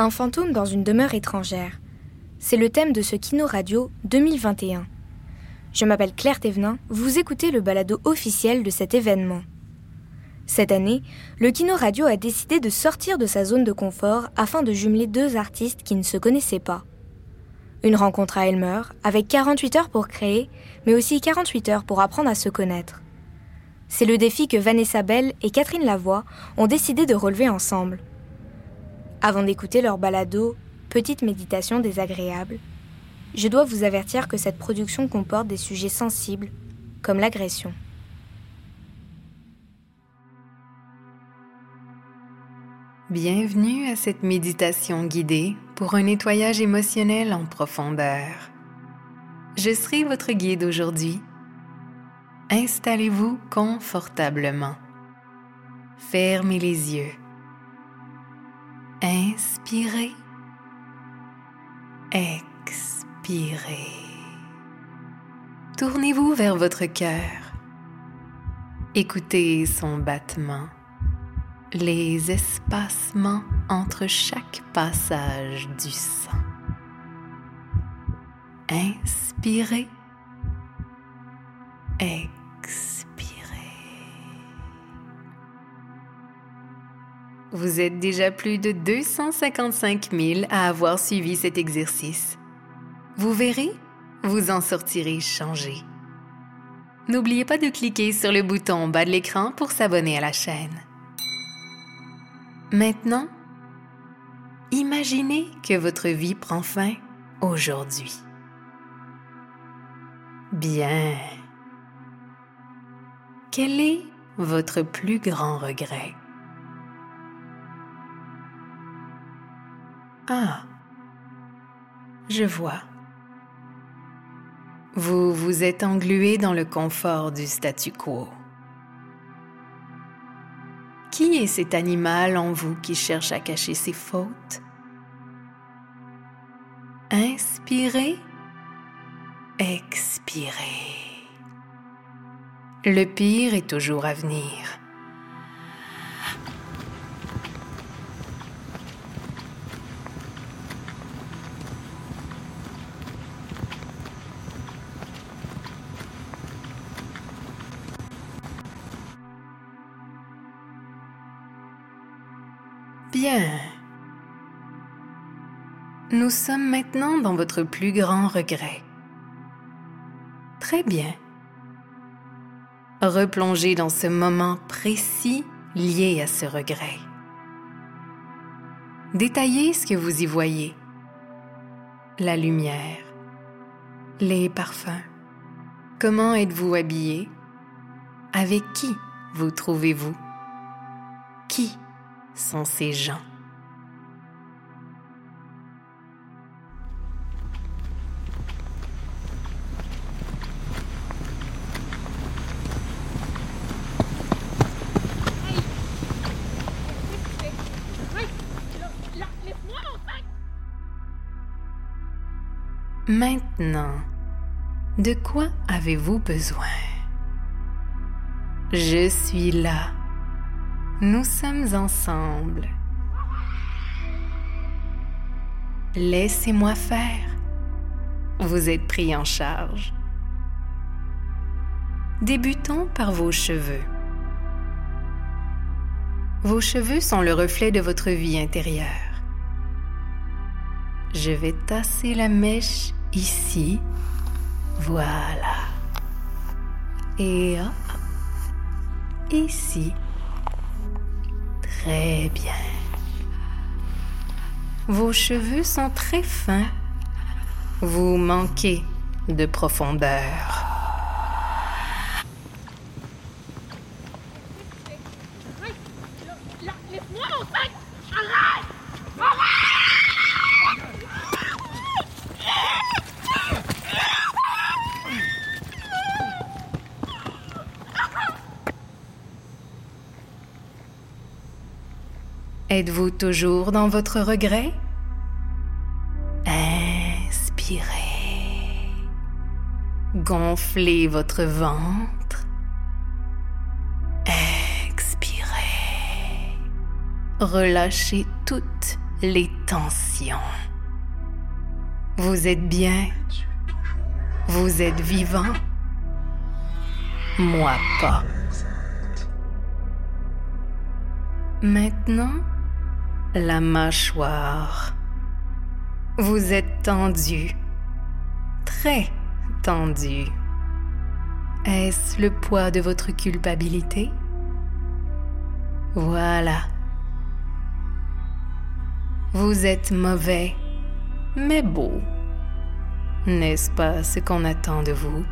Un fantôme dans une demeure étrangère. C'est le thème de ce Kino Radio 2021. Je m'appelle Claire Thévenin, vous écoutez le balado officiel de cet événement. Cette année, le Kino Radio a décidé de sortir de sa zone de confort afin de jumeler deux artistes qui ne se connaissaient pas. Une rencontre à Elmer, avec 48 heures pour créer, mais aussi 48 heures pour apprendre à se connaître. C'est le défi que Vanessa Bell et Catherine Lavoie ont décidé de relever ensemble. Avant d'écouter leur balado Petite méditation désagréable, je dois vous avertir que cette production comporte des sujets sensibles, comme l'agression. Bienvenue à cette méditation guidée pour un nettoyage émotionnel en profondeur. Je serai votre guide aujourd'hui. Installez-vous confortablement. Fermez les yeux. Inspirez. Expirez. Tournez-vous vers votre cœur. Écoutez son battement les espacements entre chaque passage du sang. Inspirez, expirez. Vous êtes déjà plus de 255 000 à avoir suivi cet exercice. Vous verrez, vous en sortirez changé. N'oubliez pas de cliquer sur le bouton en bas de l'écran pour s'abonner à la chaîne. Maintenant, imaginez que votre vie prend fin aujourd'hui. Bien. Quel est votre plus grand regret? Ah, je vois. Vous vous êtes englué dans le confort du statu quo. Qui est cet animal en vous qui cherche à cacher ses fautes? Inspirez, expirez. Le pire est toujours à venir. Nous sommes maintenant dans votre plus grand regret. Très bien. Replongez dans ce moment précis lié à ce regret. Détaillez ce que vous y voyez. La lumière, les parfums. Comment êtes-vous habillé? Avec qui vous trouvez-vous? Qui sont ces gens? Maintenant, de quoi avez-vous besoin? Je suis là nous sommes ensemble. Laissez-moi faire. Vous êtes pris en charge. Débutons par vos cheveux. Vos cheveux sont le reflet de votre vie intérieure. Je vais tasser la mèche ici. Voilà. Et. Ici. Très bien. Vos cheveux sont très fins. Vous manquez de profondeur. Êtes-vous toujours dans votre regret? Inspirez. Gonflez votre ventre. Expirez. Relâchez toutes les Attention. Vous êtes bien? Vous êtes vivant? Moi pas. Maintenant, la mâchoire. Vous êtes tendu. Très tendu. Est-ce le poids de votre culpabilité? Voilà. Vous êtes mauvais, mais beau. N'est-ce pas ce qu'on attend de vous?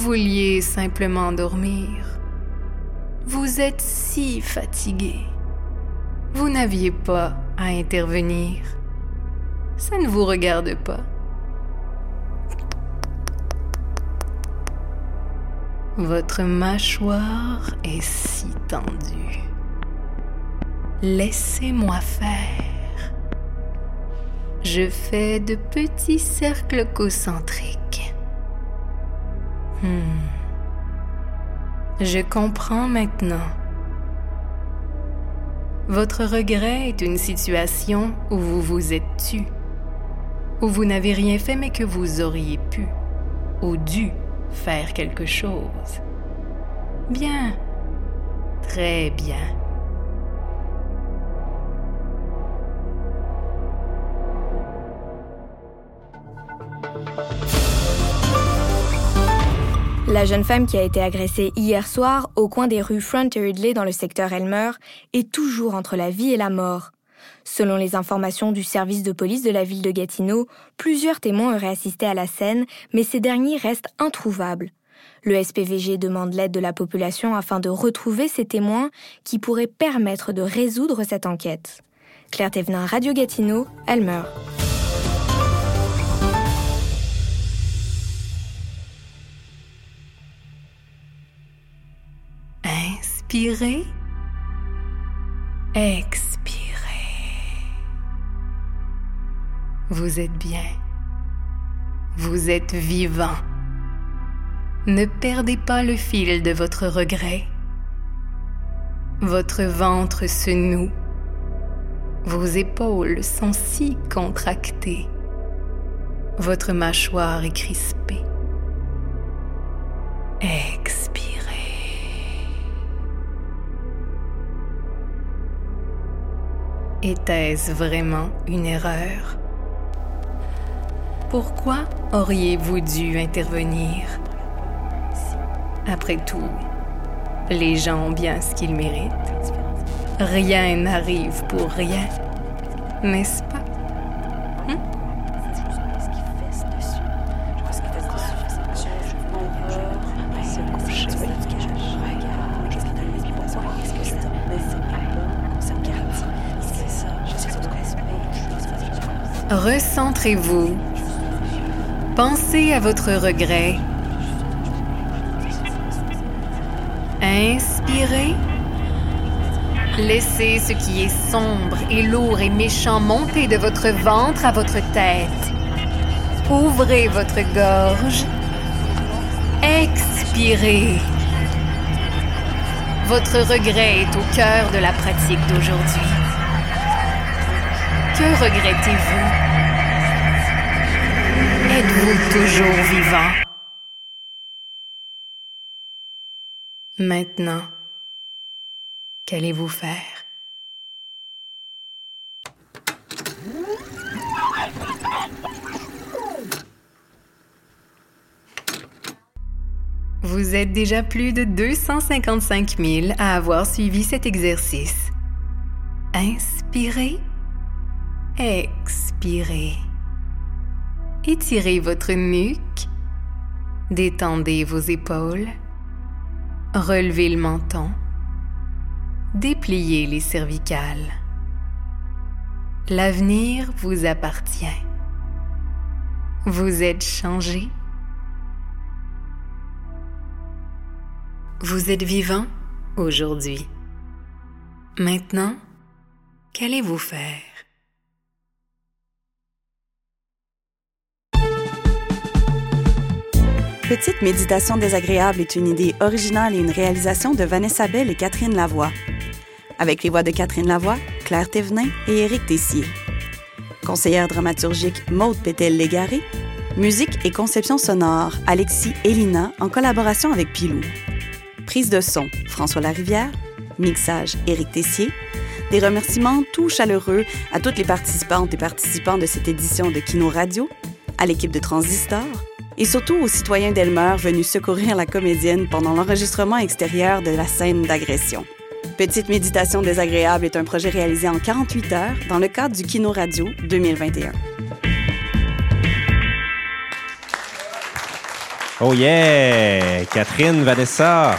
Vouliez simplement dormir. Vous êtes si fatigué. Vous n'aviez pas à intervenir. Ça ne vous regarde pas. Votre mâchoire est si tendue. Laissez-moi faire. Je fais de petits cercles concentriques. Hmm. Je comprends maintenant. Votre regret est une situation où vous vous êtes tu, où vous n'avez rien fait mais que vous auriez pu ou dû faire quelque chose. Bien, très bien. La jeune femme qui a été agressée hier soir au coin des rues Front et Ridley dans le secteur Elmer est toujours entre la vie et la mort. Selon les informations du service de police de la ville de Gatineau, plusieurs témoins auraient assisté à la scène, mais ces derniers restent introuvables. Le SPVG demande l'aide de la population afin de retrouver ces témoins qui pourraient permettre de résoudre cette enquête. Claire Thévenin, Radio Gatineau, Elmer. Inspirez. Expirez. Vous êtes bien. Vous êtes vivant. Ne perdez pas le fil de votre regret. Votre ventre se noue. Vos épaules sont si contractées. Votre mâchoire est crispée. Était-ce vraiment une erreur? Pourquoi auriez-vous dû intervenir? Après tout, les gens ont bien ce qu'ils méritent. Rien n'arrive pour rien, n'est-ce pas? Pensez à votre regret. Inspirez. Laissez ce qui est sombre et lourd et méchant monter de votre ventre à votre tête. Ouvrez votre gorge. Expirez. Votre regret est au cœur de la pratique d'aujourd'hui. Que regrettez-vous? Êtes-vous toujours vivant? Maintenant, qu'allez-vous faire? Vous êtes déjà plus de 255 000 à avoir suivi cet exercice. Inspirez, expirez. Étirez votre nuque, détendez vos épaules, relevez le menton, dépliez les cervicales. L'avenir vous appartient. Vous êtes changé. Vous êtes vivant aujourd'hui. Maintenant, qu'allez-vous faire? Petite méditation désagréable est une idée originale et une réalisation de Vanessa Bell et Catherine Lavoie. Avec les voix de Catherine Lavoie, Claire Thévenin et Éric Tessier. Conseillère dramaturgique Maude Pétel-Légaré. Musique et conception sonore, Alexis Elina en collaboration avec Pilou. Prise de son, François Larivière. Mixage, Éric Tessier. Des remerciements tout chaleureux à toutes les participantes et participants de cette édition de Kino Radio, à l'équipe de Transistor et surtout aux citoyens d'Elmer venus secourir la comédienne pendant l'enregistrement extérieur de la scène d'agression. Petite méditation désagréable est un projet réalisé en 48 heures dans le cadre du Kino Radio 2021. Oh yeah! Catherine, Vanessa!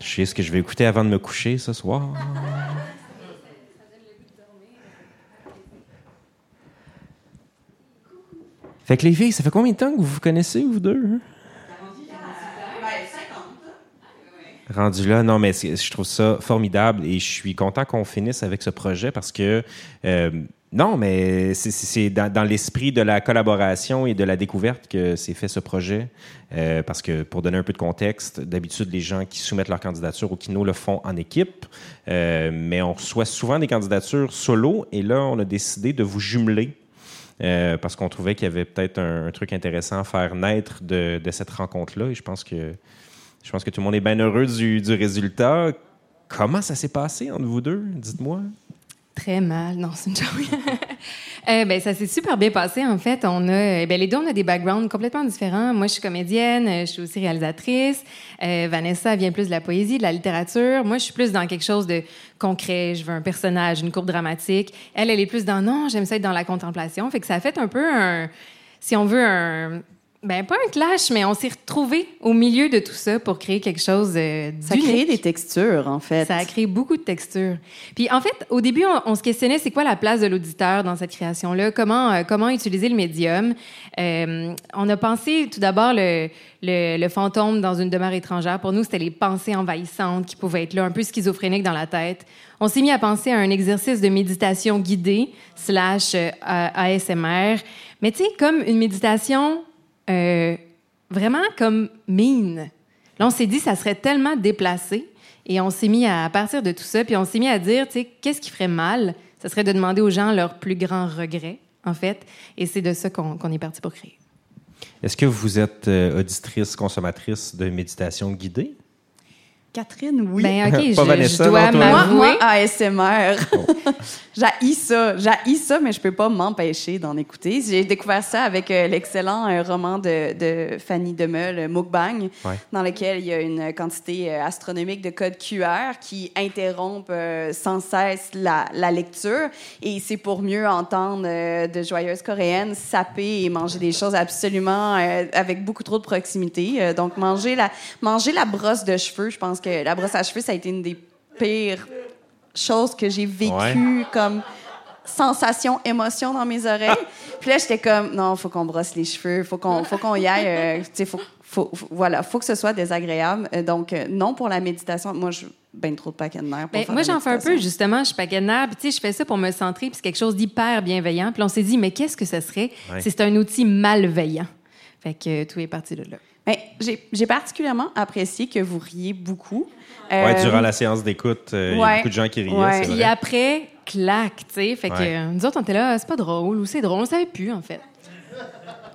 Je sais ce que je vais écouter avant de me coucher ce soir. Fait que les filles, ça fait combien de temps que vous vous connaissez, vous deux? Hein? Rendu là, non, mais je trouve ça formidable et je suis content qu'on finisse avec ce projet parce que, euh, non, mais c'est dans, l'esprit de la collaboration et de la découverte que s'est fait ce projet. Euh, parce que, pour donner un peu de contexte, d'habitude, les gens qui soumettent leur candidature au Kino le font en équipe, euh, mais on reçoit souvent des candidatures solo et là, on a décidé de vous jumeler euh, parce qu'on trouvait qu'il y avait peut-être un, truc intéressant à faire naître de, cette rencontre-là. Et je pense que je pense que tout le monde est bien heureux du, du résultat. Comment ça s'est passé entre vous deux? Dites-moi. Mal. Non, c'est une joke. euh, ben, ça s'est super bien passé, en fait. On a, ben, les deux, on a des backgrounds complètement différents. Moi, je suis comédienne, je suis aussi réalisatrice. Euh, Vanessa vient plus de la poésie, de la littérature. Moi, je suis plus dans quelque chose de concret. Je veux un personnage, une courbe dramatique. Elle, elle est plus dans non, j'aime ça être dans la contemplation. Fait que ça a fait un peu un, si on veut, un, ben, pas un clash, mais on s'est retrouvés au milieu de tout ça pour créer quelque chose euh, Ça a créé des textures, en fait. Ça a créé beaucoup de textures. Puis, en fait, au début, on, se questionnait c'est quoi la place de l'auditeur dans cette création-là? Comment, euh, comment utiliser le médium? Euh, on a pensé tout d'abord le, le, le, fantôme dans une demeure étrangère. Pour nous, c'était les pensées envahissantes qui pouvaient être là, un peu schizophréniques dans la tête. On s'est mis à penser à un exercice de méditation guidée slash euh, ASMR. Mais tu sais, comme une méditation euh, vraiment comme mine. Là, on s'est dit, ça serait tellement déplacé. Et on s'est mis à, partir de tout ça, puis on s'est mis à dire, tu sais, qu'est-ce qui ferait mal? Ça serait de demander aux gens leurs plus grands regrets, en fait. Et c'est de ça qu'on est parti pour créer. Est-ce que vous êtes euh, auditrice, consommatrice de méditation guidée? Catherine, oui. Ben, OK, je, je, dois m'avouer. Moi, ASMR. J'ai ça. J'ai ça, mais je peux pas m'empêcher d'en écouter. J'ai découvert ça avec euh, l'excellent euh, roman de, de, Fanny Demeul, Mukbang, dans lequel il y a une quantité euh, astronomique de codes QR qui interrompent sans cesse la, la lecture. Et c'est pour mieux entendre de joyeuses coréennes saper et manger des choses absolument avec beaucoup trop de proximité. donc, manger la, manger la brosse de cheveux, je pense que la brosse à cheveux, ça a été une des pires chose que j'ai vécu comme sensation, émotion dans mes oreilles. Puis là, j'étais comme, non, faut qu'on brosse les cheveux, faut qu'on, faut qu'on y aille, euh, tu sais, faut, faut, voilà, faut que ce soit désagréable. Euh, donc, euh, non pour la méditation. Moi, je ben trop de paquets de nerfs. Ben, moi, j'en fais un peu, justement. Je suis paquet de nerfs. tu sais, je fais ça pour me centrer, puis c'est quelque chose d'hyper bienveillant. Puis on s'est dit, mais qu'est-ce que ce serait? Si c'est un outil malveillant? Fait que tout est parti de là. Ben, j'ai particulièrement apprécié que vous riez beaucoup. Euh, durant la séance d'écoute, euh, il y a beaucoup de gens qui riaient. Ouais. Puis après, clac, tu sais. Fait que nous autres, on était là, c'est pas drôle ou c'est drôle. On savait plus, en fait.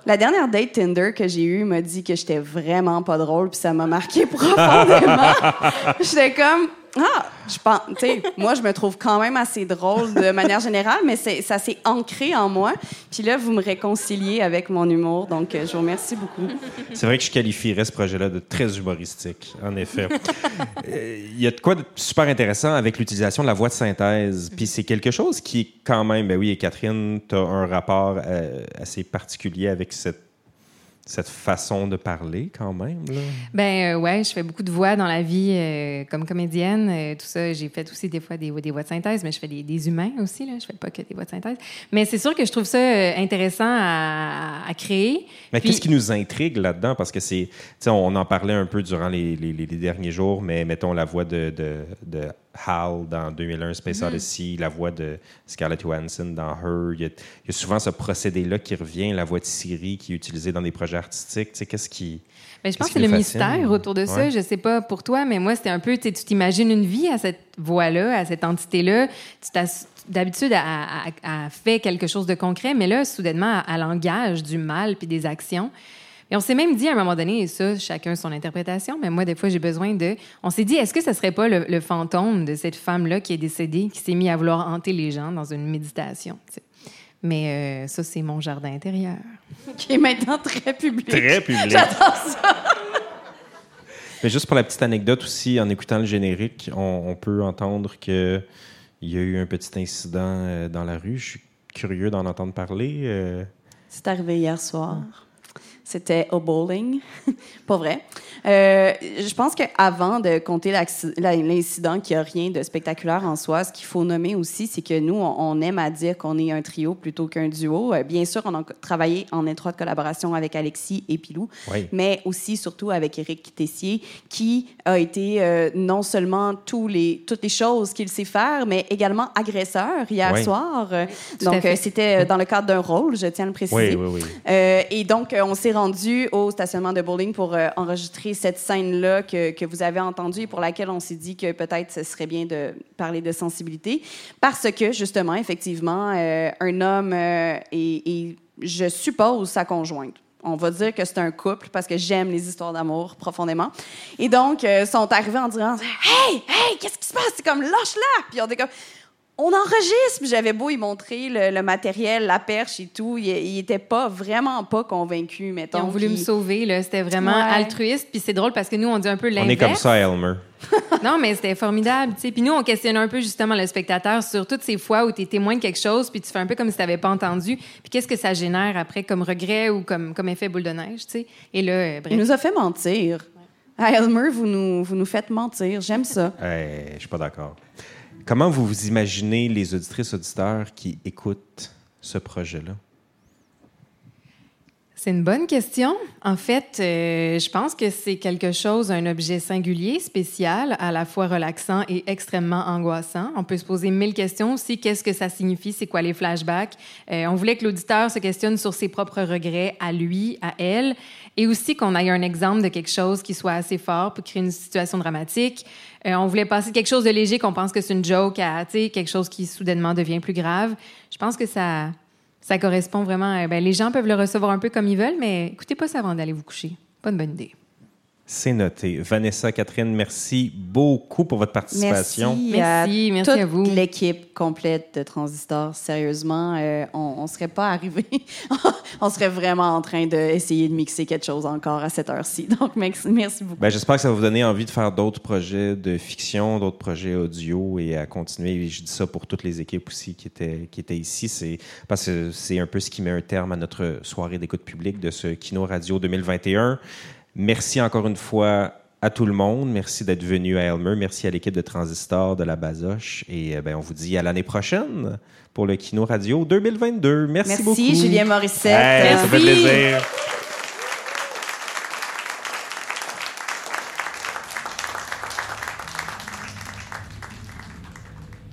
La dernière date Tinder que j'ai eue m'a dit que j'étais vraiment pas drôle, puis ça m'a marqué profondément. j'étais comme, ah, je pense, tu sais, moi, je me trouve quand même assez drôle de manière générale, mais ça s'est ancré en moi. Puis là, vous me réconciliez avec mon humour, donc euh, je vous remercie beaucoup. C'est vrai que je qualifierais ce projet-là de très humoristique, en effet. Euh, il y a de quoi de super intéressant avec l'utilisation de la voix de synthèse. Puis c'est quelque chose qui quand même, ben oui, et Catherine, tu as un rapport euh, assez particulier avec cette cette façon de parler quand même? Là? Ben euh, ouais, je fais beaucoup de voix dans la vie euh, comme comédienne. Euh, tout ça, j'ai fait aussi des fois des, des, voix de synthèse, mais je fais des, humains aussi. Là. Je fais pas que des voix de synthèse. Mais c'est sûr que je trouve ça intéressant à, créer. Mais qu'est-ce qui nous intrigue là-dedans? Parce que c'est, on en parlait un peu durant les, les, derniers jours, mais mettons la voix de, de, de Hal dans 2001, Space mm-hmm. Odyssey, la voix de Scarlett Johansson dans Her. Il y a, souvent ce procédé-là qui revient, la voix de Siri qui est utilisée dans des projets artistiques. Tu sais, qu'est-ce qui. Mais je pense que c'est le mystère autour de ça. Je sais pas pour toi, mais moi, c'était un peu, tu t'imagines une vie à cette voix-là, à cette entité-là. D'habitude, elle, fait quelque chose de concret, mais là, soudainement, elle engage du mal puis des actions. Et on s'est même dit à un moment donné, et ça, chacun son interprétation, mais moi, des fois, j'ai besoin de. On s'est dit, est-ce que ce serait pas le, fantôme de cette femme-là qui est décédée, qui s'est mis à vouloir hanter les gens dans une méditation? Mais euh, ça, c'est mon jardin intérieur. Qui est maintenant très public. Très public. J'adore ça. Mais juste pour la petite anecdote aussi, en écoutant le générique, on, peut entendre qu'il y a eu un petit incident euh, dans la rue. Je suis curieux d'en entendre parler. Euh. C'est arrivé hier soir. C'était au bowling. Pas vrai. Euh, je pense qu'avant de compter l'incident qui a rien de spectaculaire en soi, ce qu'il faut nommer aussi, c'est que nous, on, aime à dire qu'on est un trio plutôt qu'un duo. Euh, bien sûr, on a travaillé en étroite collaboration avec Alexis et Pilou, mais aussi, surtout, avec Éric Tessier, qui a été euh, non seulement tous les, toutes les choses qu'il sait faire, mais également agresseur hier soir. donc, c'était dans le cadre d'un rôle, je tiens à le préciser. Oui, oui, oui. et donc, on s'est rendu au stationnement de bowling pour euh, enregistrer cette scène-là que, que, vous avez entendue et pour laquelle on s'est dit que peut-être ce serait bien de parler de sensibilité. Parce que, justement, effectivement, euh, un homme euh, et, je suppose, sa conjointe on va dire que c'est un couple parce que j'aime les histoires d'amour profondément. Et donc, ils sont arrivés en disant Hey, hey, qu'est-ce qui se passe? C'est comme lâche-la! Puis on dit comme on enregistre. J'avais beau y montrer le, matériel, la perche et tout. Il, était pas, vraiment pas convaincu, mettons. Ils ont voulu me sauver, là. C'était vraiment altruiste. Puis c'est drôle parce que nous, on dit un peu l'inverse. On est comme ça, Elmer. non, mais c'était formidable, tu sais. Puis nous, on questionne un peu justement le spectateur sur toutes ces fois où tu es témoin de quelque chose, puis tu fais un peu comme si tu n'avais pas entendu. Puis qu'est-ce que ça génère après comme regret ou comme, comme effet boule de neige, tu sais? Et là, euh, bref. Il nous a fait mentir. À Elmer, vous nous, vous nous faites mentir. J'aime ça. Hey, je suis pas d'accord. Comment vous vous imaginez les auditrices auditeurs qui écoutent ce projet-là? C'est une bonne question. En fait, euh, je pense que c'est quelque chose, un objet singulier, spécial, à la fois relaxant et extrêmement angoissant. On peut se poser mille questions aussi. Qu'est-ce que ça signifie? C'est quoi les flashbacks? Euh, on voulait que l'auditeur se questionne sur ses propres regrets à lui, à elle, et aussi qu'on ait un exemple de quelque chose qui soit assez fort pour créer une situation dramatique. Euh, on voulait passer quelque chose de léger qu'on pense que c'est une joke à quelque chose qui soudainement devient plus grave. Je pense que ça, ça correspond vraiment. ben, les gens peuvent le recevoir un peu comme ils veulent, mais écoutez pas ça avant d'aller vous coucher. Pas une bonne idée. C'est noté. Vanessa, Catherine, merci beaucoup pour votre participation. Merci, merci, à, vous. L'équipe complète de Transistor, sérieusement, euh, on ne serait pas arrivé. on serait vraiment en train d'essayer de, mixer quelque chose encore à cette heure-ci. Donc, merci, merci beaucoup. Ben, J'espère que ça va vous donner envie de faire d'autres projets de fiction, d'autres projets audio et à continuer. je dis ça pour toutes les équipes aussi qui étaient, qui étaient ici. C'est parce que c'est un peu ce qui met un terme à notre soirée d'écoute publique de ce Kino Radio 2021. Merci encore une fois à tout le monde. Merci d'être venu à Elmer. Merci à l'équipe de Transistor de la Basoche. Et euh, ben, on vous dit à l'année prochaine pour le Kino Radio 2022. Merci, beaucoup. Merci, Julien Morissette. Ça fait plaisir.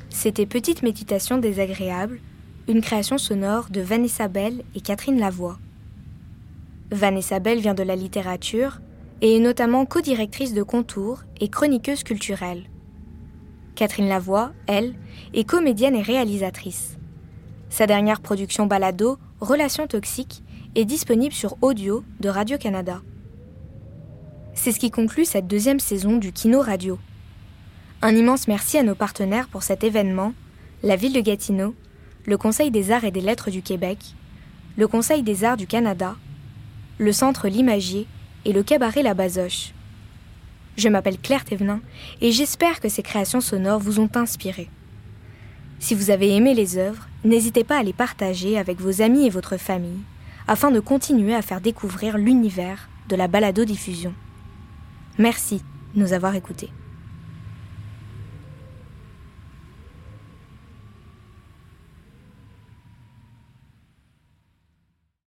C'était Petite méditation désagréable, une création sonore de Vanessa Bell et Catherine Lavoie. Vanessa Bell vient de la littérature et est notamment co-directrice de Contour et chroniqueuse culturelle. Catherine Lavoie, elle, est comédienne et réalisatrice. Sa dernière production balado, Relations toxiques, est disponible sur audio de Radio-Canada. C'est ce qui conclut cette deuxième saison du Kino Radio. Un immense merci à nos partenaires pour cet événement, la ville de Gatineau, le Conseil des arts et des lettres du Québec, le Conseil des arts du Canada le centre Limagier et le cabaret La Basoche. Je m'appelle Claire Thévenin et j'espère que ces créations sonores vous ont inspiré. Si vous avez aimé les œuvres, n'hésitez pas à les partager avec vos amis et votre famille afin de continuer à faire découvrir l'univers de la balado-diffusion. Merci de nous avoir écoutés.